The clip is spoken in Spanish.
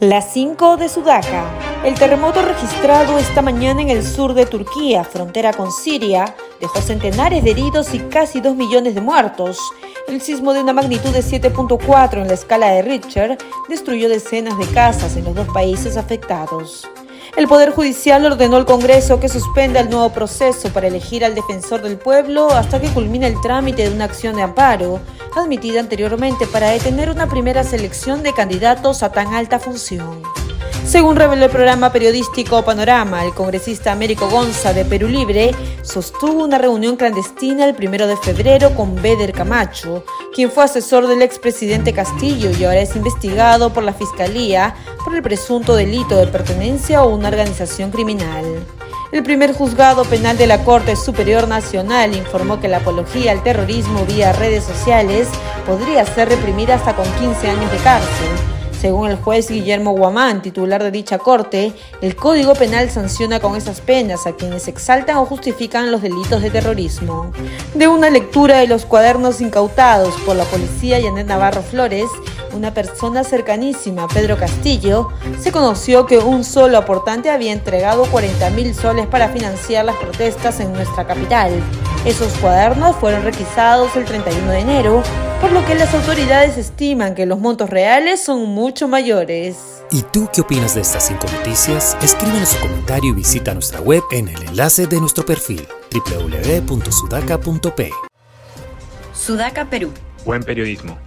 Las 5 de Sudaca. El terremoto registrado esta mañana en el sur de Turquía, frontera con Siria, dejó centenares de heridos y casi 2 millones de muertos. El sismo de una magnitud de 7.4 en la escala de Richter destruyó decenas de casas en los dos países afectados. El Poder Judicial ordenó al Congreso que suspenda el nuevo proceso para elegir al defensor del pueblo hasta que culmine el trámite de una acción de amparo, admitida anteriormente para detener una primera selección de candidatos a tan alta función. Según reveló el programa periodístico Panorama, el congresista Américo Gonza de Perú Libre sostuvo una reunión clandestina el primero de febrero con Beder Camacho, quien fue asesor del expresidente Castillo y ahora es investigado por la Fiscalía por el presunto delito de pertenencia a una organización criminal. El primer juzgado penal de la Corte Superior Nacional informó que la apología al terrorismo vía redes sociales podría ser reprimida hasta con 15 años de cárcel según el juez Guillermo Guamán, titular de dicha corte, el Código Penal sanciona con esas penas a quienes exaltan o justifican los delitos de terrorismo. De una lectura de los cuadernos incautados por la policía Yanet Navarro Flores, una persona cercanísima, Pedro Castillo, se conoció que un solo aportante había entregado 40 mil soles para financiar las protestas en nuestra capital. Esos cuadernos fueron requisados el 31 de enero por lo que las autoridades estiman que los montos reales son mucho mayores. ¿Y tú qué opinas de estas cinco noticias? Escríbenos su comentario y visita nuestra web en el enlace de nuestro perfil www.sudaca.p. Sudaca Perú. Buen periodismo.